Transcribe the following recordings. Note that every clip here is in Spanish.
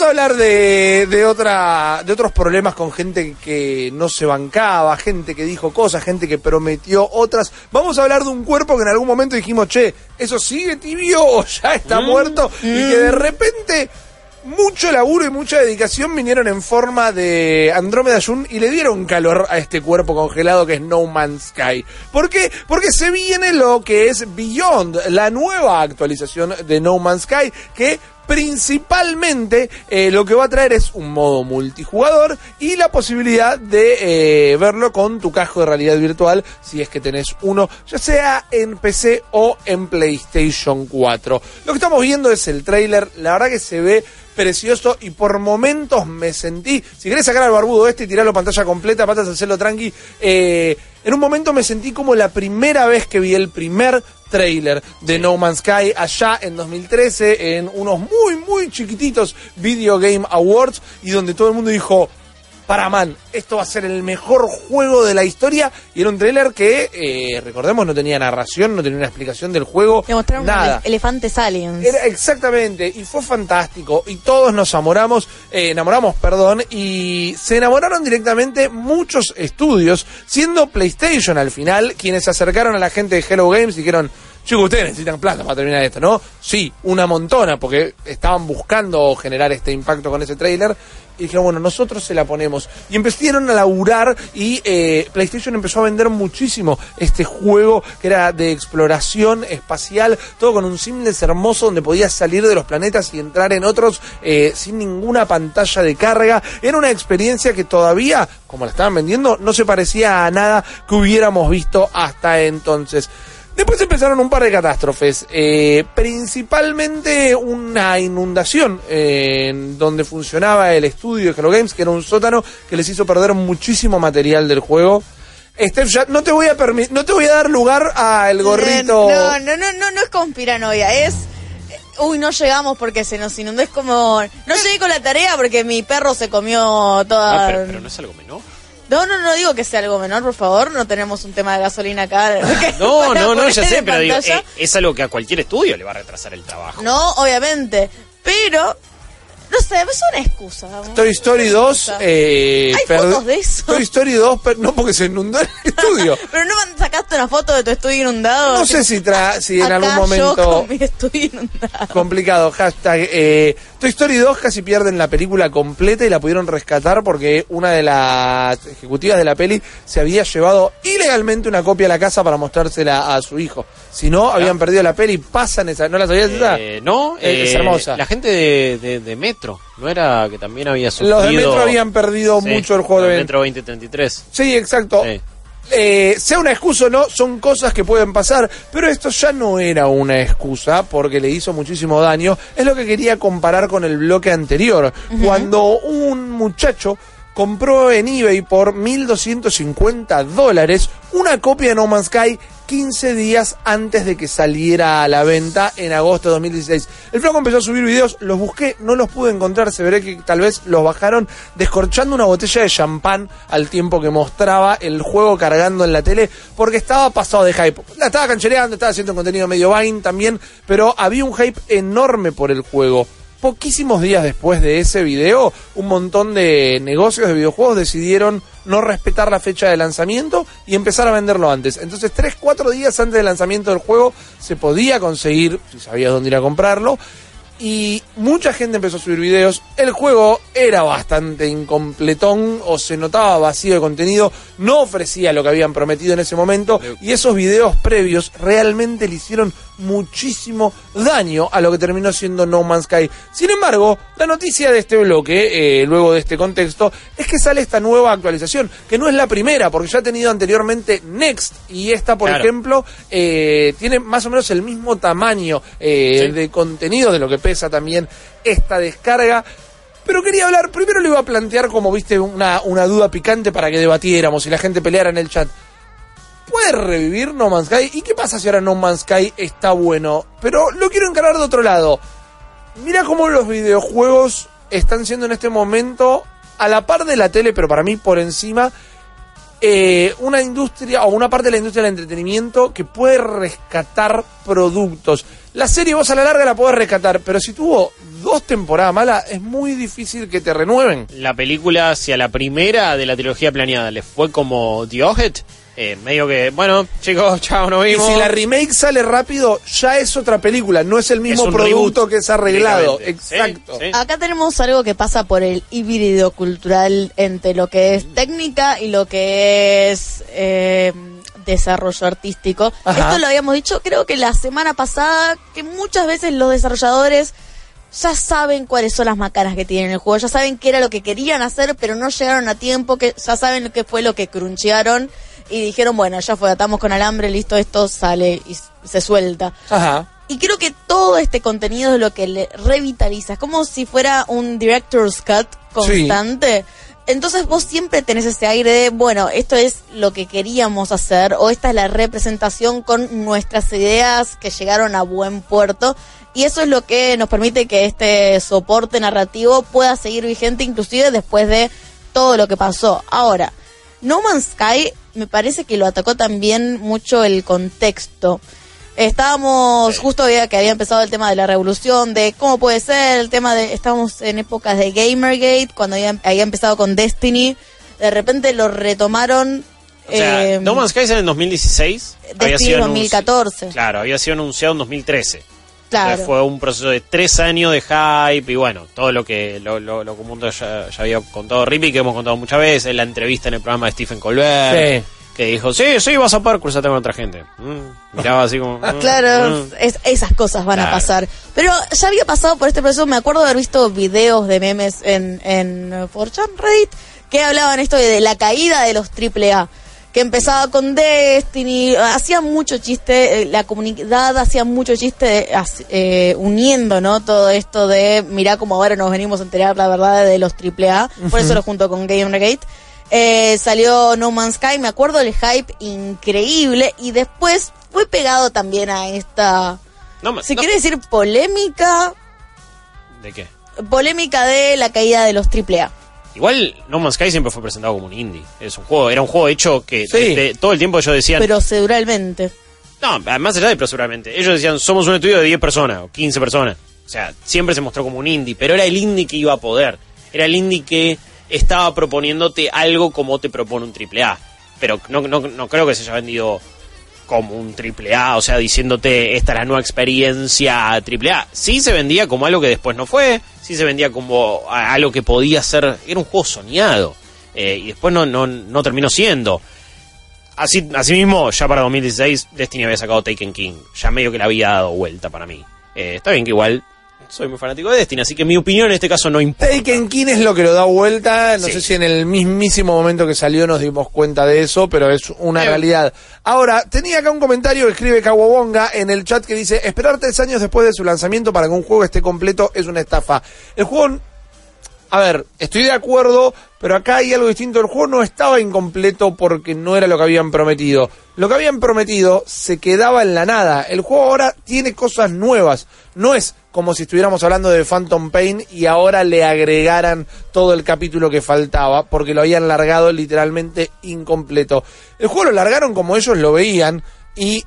Vamos a hablar de, de, otra, de otros problemas con gente que no se bancaba, gente que dijo cosas, gente que prometió otras. Vamos a hablar de un cuerpo que en algún momento dijimos, che, eso sigue tibio o ya está muerto y que de repente mucho laburo y mucha dedicación vinieron en forma de Andrómeda Jun y le dieron calor a este cuerpo congelado que es No Man's Sky. ¿Por qué? Porque se viene lo que es Beyond, la nueva actualización de No Man's Sky que principalmente eh, lo que va a traer es un modo multijugador y la posibilidad de eh, verlo con tu casco de realidad virtual si es que tenés uno, ya sea en PC o en PlayStation 4. Lo que estamos viendo es el trailer, la verdad que se ve precioso y por momentos me sentí, si querés sacar al barbudo este y tirarlo pantalla completa, patas hacerlo tranqui, eh, en un momento me sentí como la primera vez que vi el primer trailer de No Man's Sky allá en 2013 en unos muy muy chiquititos Video Game Awards y donde todo el mundo dijo para man, esto va a ser el mejor juego de la historia. Y era un trailer que, eh, recordemos, no tenía narración, no tenía una explicación del juego. Demostraron nada. elefantes aliens. Era exactamente, y fue fantástico. Y todos nos enamoramos, eh, enamoramos, perdón, y se enamoraron directamente muchos estudios, siendo PlayStation al final quienes se acercaron a la gente de Hello Games y dijeron, chicos, ustedes necesitan plata para terminar esto, ¿no? Sí, una montona, porque estaban buscando generar este impacto con ese trailer y dijeron, bueno, nosotros se la ponemos. Y empezaron a laburar y eh, PlayStation empezó a vender muchísimo este juego que era de exploración espacial, todo con un Simles hermoso donde podías salir de los planetas y entrar en otros eh, sin ninguna pantalla de carga. Era una experiencia que todavía, como la estaban vendiendo, no se parecía a nada que hubiéramos visto hasta entonces. Después empezaron un par de catástrofes, eh, principalmente una inundación eh, en donde funcionaba el estudio de Hello Games, que era un sótano que les hizo perder muchísimo material del juego. Steph, ya no te voy a no te voy a dar lugar al gorrito. No, no, no, no, no es conspiranoia, es uy, no llegamos porque se nos inundó. Es como, no llegué con la tarea porque mi perro se comió toda. Ah, pero, pero no es algo menor. No, no, no digo que sea algo menor, por favor. No tenemos un tema de gasolina acá. No, no, no, ya sé, pero digo, eh, es algo que a cualquier estudio le va a retrasar el trabajo. No, obviamente. Pero no sé, es una excusa. Toy Story 2. Eh, ¿Hay fotos de eso? Toy Story 2, no porque se inundó el estudio. pero no sacaste una foto de tu estudio inundado. No sé si, tra si en algún momento. Yo con mi estudio inundado. Complicado. Hashtag. Eh, Toy Story 2 casi pierden la película completa y la pudieron rescatar porque una de las ejecutivas de la peli se había llevado ilegalmente una copia a la casa para mostrársela a su hijo. Si no, habían ah. perdido la peli. Pasan esa. ¿No la sabías eh, No, es hermosa. La gente de, de, de ¿no era que también había sufrido? Los de Metro habían perdido mucho el juego de Metro 2033. Sí, exacto. Eh, sea una excusa o no, son cosas que pueden pasar, pero esto ya no era una excusa porque le hizo muchísimo daño. Es lo que quería comparar con el bloque anterior, cuando un muchacho compró en eBay por 1.250 dólares una copia de No Man's Sky 15 días antes de que saliera a la venta en agosto de 2016. El flaco empezó a subir videos, los busqué, no los pude encontrar, se veré que tal vez los bajaron descorchando una botella de champán al tiempo que mostraba el juego cargando en la tele, porque estaba pasado de hype. La estaba canchereando, estaba haciendo contenido medio Vine también, pero había un hype enorme por el juego poquísimos días después de ese video, un montón de negocios de videojuegos decidieron no respetar la fecha de lanzamiento y empezar a venderlo antes. Entonces, 3, 4 días antes del lanzamiento del juego se podía conseguir, si sabías dónde ir a comprarlo, y mucha gente empezó a subir videos. El juego era bastante incompletón o se notaba vacío de contenido, no ofrecía lo que habían prometido en ese momento y esos videos previos realmente le hicieron muchísimo daño a lo que terminó siendo No Man's Sky. Sin embargo, la noticia de este bloque, eh, luego de este contexto, es que sale esta nueva actualización, que no es la primera, porque ya ha tenido anteriormente Next, y esta, por ejemplo, eh, tiene más o menos el mismo tamaño eh, de contenido de lo que pesa también esta descarga. Pero quería hablar, primero le iba a plantear como viste una, una duda picante para que debatiéramos y la gente peleara en el chat. ¿Puede revivir No Man's Sky? ¿Y qué pasa si ahora No Man's Sky está bueno? Pero lo quiero encarar de otro lado. Mira cómo los videojuegos están siendo en este momento a la par de la tele, pero para mí por encima, eh, una industria o una parte de la industria del entretenimiento que puede rescatar productos. La serie vos a la larga la podés rescatar, pero si tuvo dos temporadas malas, es muy difícil que te renueven. La película, si a la primera de la trilogía planeada le fue como Dioget, eh, medio que, bueno, chicos, chao, nos vimos. Y si la remake sale rápido, ya es otra película, no es el mismo producto que es arreglado. Exacto. Acá tenemos algo que pasa por el híbrido cultural entre lo que es técnica y lo que es eh, desarrollo artístico. Esto lo habíamos dicho, creo que la semana pasada, que muchas veces los desarrolladores ya saben cuáles son las macanas que tienen el juego, ya saben qué era lo que querían hacer, pero no llegaron a tiempo, que ya saben qué fue lo que crunchearon y dijeron, bueno, ya fue, atamos con alambre, listo, esto sale y se suelta. Ajá. Y creo que todo este contenido es lo que le revitaliza. Es como si fuera un director's cut constante. Entonces vos siempre tenés ese aire de, bueno, esto es lo que queríamos hacer o esta es la representación con nuestras ideas que llegaron a buen puerto. Y eso es lo que nos permite que este soporte narrativo pueda seguir vigente inclusive después de todo lo que pasó. Ahora, no Man's Sky me parece que lo atacó también mucho el contexto. Estábamos, justo había que había empezado el tema de la revolución, de cómo puede ser, el tema de, estábamos en épocas de Gamergate, cuando había, había empezado con Destiny, de repente lo retomaron. O sea, eh, no Man's Sky en el 2016. Destiny en 2014. Claro, había sido anunciado en 2013 fue un proceso de tres años de hype y bueno, todo lo que lo, lo, lo mundo ya, había contado Rippy, que hemos contado muchas veces, la entrevista en el programa de Stephen Colbert. Que dijo, sí, sí, vas a poder cruzarte con otra gente. Mm, miraba así como... Mm, claro, mm". esas cosas van a pasar. Pero ya había pasado por este proceso, me acuerdo de haber visto videos de memes en, en 4 Reddit que hablaban esto de, la caída de los AAA que empezaba con Destiny, hacía mucho chiste, eh, la comunidad hacía mucho chiste eh, uniendo, ¿no? Todo esto de, mirá cómo ahora nos venimos a enterar la verdad de los AAA, por eso lo junto con Gamergate. Eh, salió No Man's Sky, me acuerdo del hype increíble y después fue pegado también a esta, no, si quiere decir polémica. ¿De qué? Polémica de la caída de los AAA. Igual No Man's Sky siempre fue presentado como un indie. Es un juego, era un juego hecho que todo el tiempo ellos decían. Proceduralmente. No, más allá de proceduralmente. Ellos decían, somos un estudio de 10 personas o 15 personas. O sea, siempre se mostró como un indie, pero era el indie que iba a poder. Era el indie que estaba proponiéndote algo como te propone un AAA. Pero no, no, no creo que se haya vendido como un triple A, o sea, diciéndote esta es la nueva experiencia triple A. Sí se vendía como algo que después no fue, sí se vendía como algo que podía ser, era un juego soñado, eh, y después no, no, no terminó siendo. Así, mismo, ya para 2016, Destiny había sacado Taken King, ya medio que le había dado vuelta para mí. Eh, está bien que igual soy muy fanático de Destiny, así que mi opinión en este caso no importa. Taken King es lo que lo da vuelta, no sé si en el mismísimo momento que salió nos dimos cuenta de eso, pero es una realidad. Ahora, tenía acá un comentario que escribe Kawabonga en el chat que dice, esperar tres años después de su lanzamiento para que un juego esté completo es una estafa. El juego a ver, estoy de acuerdo, pero acá hay algo distinto. El juego no estaba incompleto porque no era lo que habían prometido. Lo que habían prometido se quedaba en la nada. El juego ahora tiene cosas nuevas. No es como si estuviéramos hablando de Phantom Pain y ahora le agregaran todo el capítulo que faltaba porque lo habían largado literalmente incompleto. El juego lo largaron como ellos lo veían y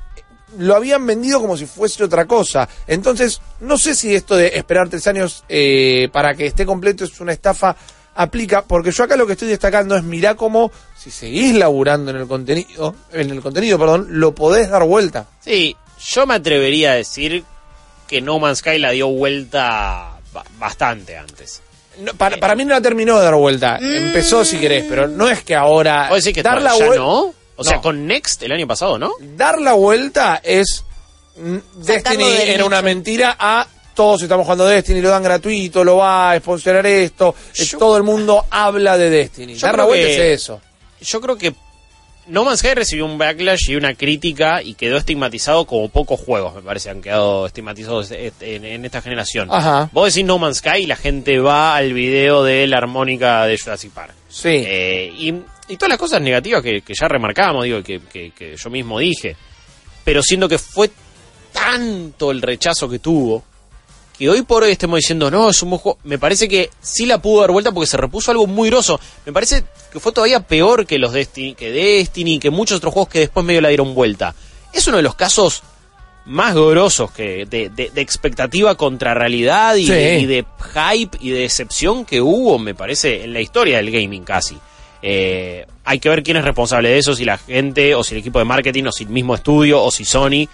lo habían vendido como si fuese otra cosa. Entonces, no sé si esto de esperar tres años eh, para que esté completo es una estafa aplica, porque yo acá lo que estoy destacando es mirá cómo si seguís laburando en el contenido, en el contenido, perdón, lo podés dar vuelta. Sí, yo me atrevería a decir que No Man's Sky la dio vuelta bastante antes. para, para, mí no la terminó de dar vuelta. Empezó si querés, pero no es que ahora. que dar la vuelta. No? O sea, con Next el año pasado, ¿no? Dar la vuelta es Destiny era una mentira a todos estamos jugando Destiny, lo dan gratuito, lo va a sponsorar esto, todo el mundo habla de Destiny. Dar la vuelta es eso. Yo creo que No Man's Sky recibió un backlash y una crítica y quedó estigmatizado como pocos juegos, me parece, han quedado estigmatizados en, esta generación. Ajá. Vos decís No Man's Sky y la gente va al video de la armónica de Jurassic Park. Sí. Eh, y y todas las cosas negativas que, ya remarcamos, digo, que, que, yo mismo dije. Pero siendo que fue tanto el rechazo que tuvo, que hoy por hoy estemos diciendo, no, es un buen juego. Me parece que sí la pudo dar vuelta porque se repuso algo muy groso. Me parece que fue todavía peor que los Destiny, que Destiny, que muchos otros juegos que después medio la dieron vuelta. Es uno de los casos más grosos que de, de- de expectativa contra realidad y, Sí. de, y de hype y de decepción que hubo, me parece, en la historia del gaming casi. Eh, hay que ver quién es responsable de eso, si la gente, o si el equipo de marketing, o si el mismo estudio, o si Sony,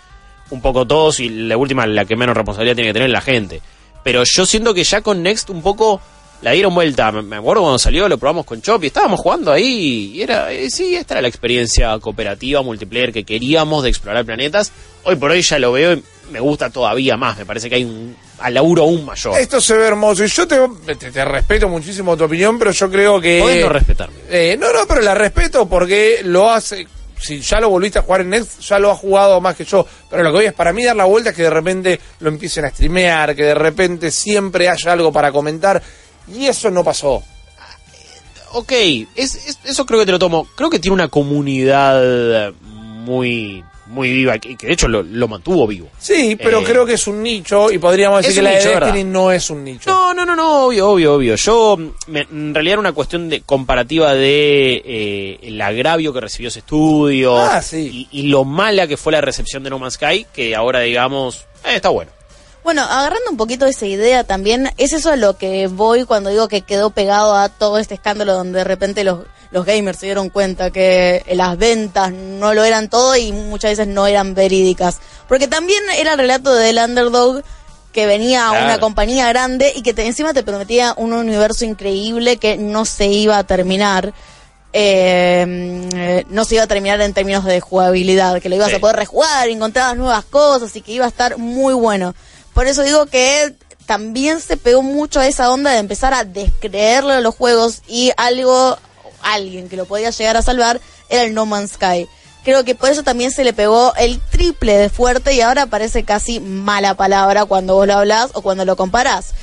un poco todos, y la última, la que menos responsabilidad tiene que tener la gente. Pero yo siento que ya con Next un poco la dieron vuelta. Me- Me acuerdo cuando salió, lo probamos con Chop y estábamos jugando ahí. Y era, eh, sí, esta era la experiencia cooperativa, multiplayer que queríamos de explorar planetas. Hoy por hoy ya lo veo y me gusta todavía más. Me parece que hay un al laburo aún mayor. Esto se ve hermoso y yo te, te, te respeto muchísimo tu opinión, pero yo creo que... Podés no respetarme. Eh, no, no, pero la respeto porque lo hace. Si ya lo volviste a jugar en Next, ya lo ha jugado más que yo. Pero lo que voy es para mí dar la vuelta es que de repente lo empiecen a streamear, que de repente siempre haya algo para comentar. Y eso no pasó. Ok, es, es- eso creo que te lo tomo. Creo que tiene una comunidad muy, muy viva, que, que de hecho lo, lo mantuvo vivo. Sí, pero Eh, creo que es un nicho y podríamos decir que la nicho, de ¿verdad? Destiny no es un nicho. No, no, no, no, obvio, obvio, obvio. Yo, mm, me- en realidad era una cuestión de comparativa de eh, el agravio que recibió ese estudio Ah, sí. y, y lo mala que fue la recepción de No Man's Sky, que ahora digamos, eh, está bueno. Bueno, agarrando un poquito esa idea también, es eso a lo que voy cuando digo que quedó pegado a todo este escándalo donde de repente los, los gamers se dieron cuenta que las ventas no lo eran todo y muchas veces no eran verídicas. Porque también era el relato del underdog que venía a una Claro. compañía grande y que te- encima te prometía un universo increíble que no se iba a terminar. eh, eh, no se iba a terminar en términos de jugabilidad, que lo ibas Sí. a poder rejugar, encontrabas nuevas cosas y que iba a estar muy bueno. Por eso digo que también se pegó mucho a esa onda de empezar a descreerle a los juegos y algo, alguien que lo podía llegar a salvar era el No Man's Sky. Creo que por eso también se le pegó el triple de fuerte y ahora parece casi mala palabra cuando vos lo hablás o cuando lo comparás.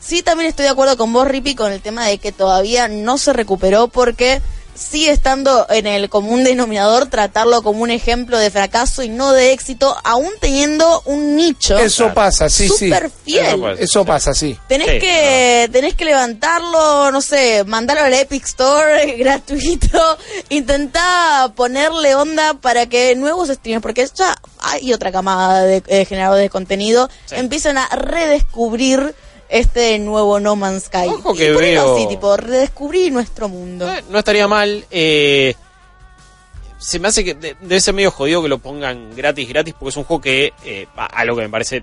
Sí, también estoy de acuerdo con vos, Rippy, con el tema de que todavía no se recuperó porque sigue estando en el común denominador tratarlo como un ejemplo de fracaso y no de éxito, aún teniendo un nicho Eso Claro. pasa, sí, sí. súper fiel. Eso pasa, sí. Tenés Sí, que tenés que levantarlo, no sé, mandarlo al Epic Store gratuito, intentá ponerle onda para que nuevos streamers, porque ya hay otra camada de eh, generadores de contenido, Sí. empiezan a redescubrir este nuevo No Man's Sky. Ojo Y que veo- así, tipo, redescubrir nuestro mundo. Eh, no estaría mal. eh, se me hace que de- debe ser medio jodido que lo pongan gratis, gratis, porque es un juego que, eh, a, a lo que me parece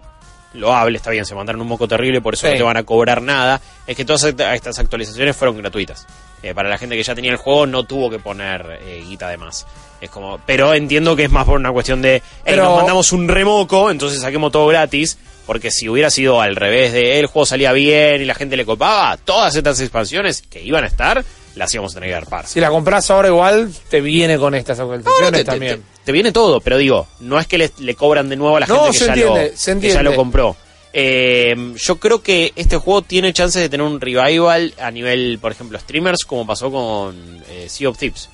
loable, está bien, se mandaron un moco terrible, por eso Sí. no te van a cobrar nada. Es que todas esta- estas actualizaciones fueron gratuitas. Eh, para la gente que ya tenía el juego, no tuvo que poner eh, guita de más. Es como, pero entiendo que es más por una cuestión de, "Ey, Pero- nos mandamos un remoco, entonces saquemos todo gratis. Porque si hubiera sido al revés de el juego salía bien y la gente le copaba, todas estas expansiones que iban a estar, las íbamos a tener que arpar. Si la compras ahora igual, te viene con estas No, no, actualizaciones te, también. te- te viene todo, pero digo, no es que le, le cobran de nuevo a la No, gente que ya, entiende, lo, se que ya entiende. lo compró. Eh, yo creo que este juego tiene chances de tener un revival a nivel, por ejemplo, streamers, como pasó con eh, Sea of Thieves.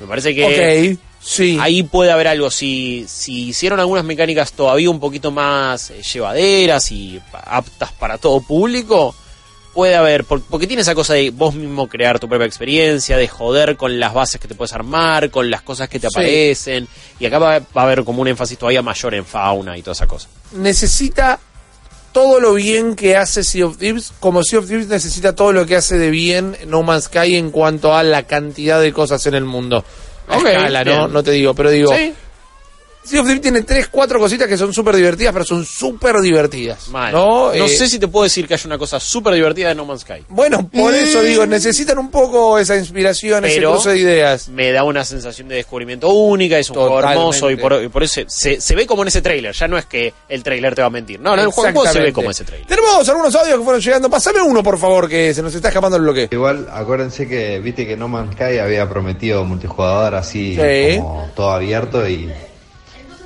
Me parece que ok, sí. ahí puede haber algo. Si, si hicieron algunas mecánicas todavía un poquito más eh, llevaderas y aptas para todo público, puede haber. por- porque tiene esa cosa de vos mismo crear tu propia experiencia, de joder con las bases que te puedes armar, con las cosas que te Sí. aparecen. Y acá va, va a haber como un énfasis todavía mayor en fauna y toda esa cosa. necesita todo lo bien que hace Sea of Thieves, como Sea of Thieves necesita todo lo que hace de bien No Man's Sky en cuanto a la cantidad de cosas en el mundo. A Ok, escala, ¿no? bien. No te digo, pero digo, Sí. Sea of Thieves tiene tres, cuatro cositas que son súper divertidas, pero son súper divertidas. Mal. ¿no? No Eh, sé si te puedo decir que hay una cosa súper divertida de No Man's Sky. Bueno, por eso digo, necesitan un poco esa inspiración, ese Pero- cruce de ideas. me da una sensación de descubrimiento única, es un juego hermoso y por, y por eso se, se ve como en ese tráiler, ya no es que el tráiler te va a mentir, no, no, el juego, se ve como ese tráiler. Tenemos algunos audios que fueron llegando. Pásame uno, por favor, que se nos está escapando el bloque. Igual, acuérdense que viste que No Man's Sky había prometido multijugador así Sí. como todo abierto y,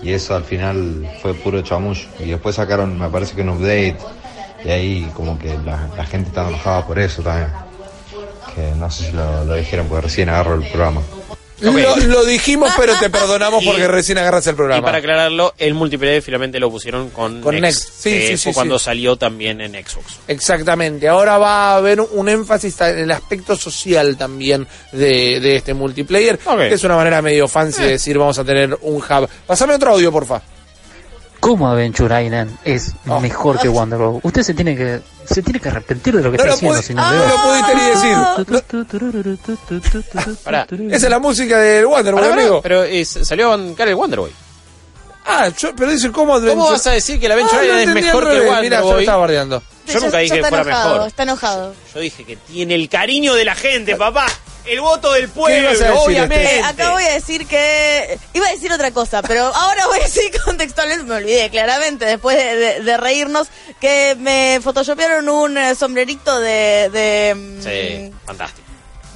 y eso al final fue puro chamullo. Y después sacaron, me parece que un update y ahí como que la, la gente estaba enojada por eso también. Que no sé si lo, lo dijeron porque recién agarro el programa. Lo, lo dijimos, pero te perdonamos Y- porque recién agarraste el Y programa. para aclararlo, el multiplayer finalmente lo pusieron con, Con Next, Next. Sí, sí, fue sí, cuando salió también en Xbox. Exactamente. Ahora va a haber un énfasis en el aspecto social también de, de este multiplayer. Que es una manera medio fancy de decir vamos a tener un hub. Pásame otro audio, porfa. ¿Cómo Adventure Island es Oh. mejor que Wonderboy? Usted se tiene que se tiene que arrepentir de lo que No está lo haciendo pude- si no lo pudiste ni decir. Pará. Esa es la música del Wonderboy, amigo. pero es- salió a bancar el Wonderboy. Ah, yo- pero dice cómo Adventure. ¿Cómo vas a decir que la Adventure Ah, Island es mejor que revés. Mirá, yo Wonderboy? estaba bardeando. Yo nunca dije que fuera enojado, mejor. Está enojado. Yo dije que tiene el cariño de la gente, papá. El voto del pueblo, obviamente. Eh, acá voy a decir que. Iba a decir otra cosa, pero ahora voy a decir contextualmente, me olvidé claramente, después de, de- de reírnos, que me photoshopearon un eh, sombrerito de. de mm, Sí, fantástico.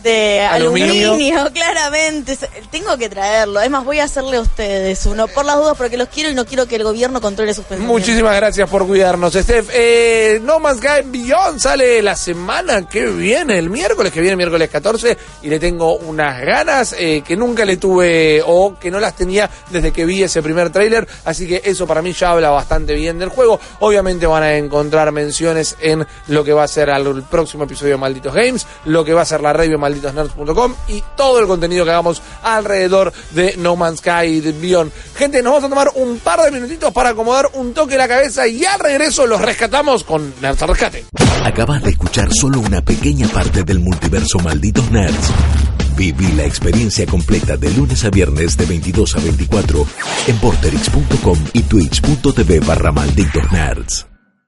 De Aluminio. aluminio, claramente. Tengo que traerlo. Es más, voy a hacerle a ustedes uno, por las dudas, porque los quiero y no quiero que el gobierno controle sus pensamientos. Muchísimas gracias por cuidarnos, Steph. Eh, no Man's Sky Beyond sale la semana que viene, el miércoles que viene, miércoles 14, y le tengo unas ganas eh, que nunca le tuve o que no las tenía desde que vi ese primer tráiler, así que eso para mí ya habla bastante bien del juego. Obviamente van a encontrar menciones en lo que va a ser al próximo episodio de Malditos Games, lo que va a ser la review de malditosnerds.com y todo el contenido que hagamos alrededor de No Man's Sky Beyond. Gente, nos vamos a tomar un par de minutitos para acomodar un toque la cabeza y al regreso los rescatamos con Nerds al Rescate. Acabas de escuchar solo una pequeña parte del multiverso Malditos Nerds. Viví la experiencia completa de lunes a viernes de 22 a 24 en porterix.com y twitch.tv barra Malditos Nerds.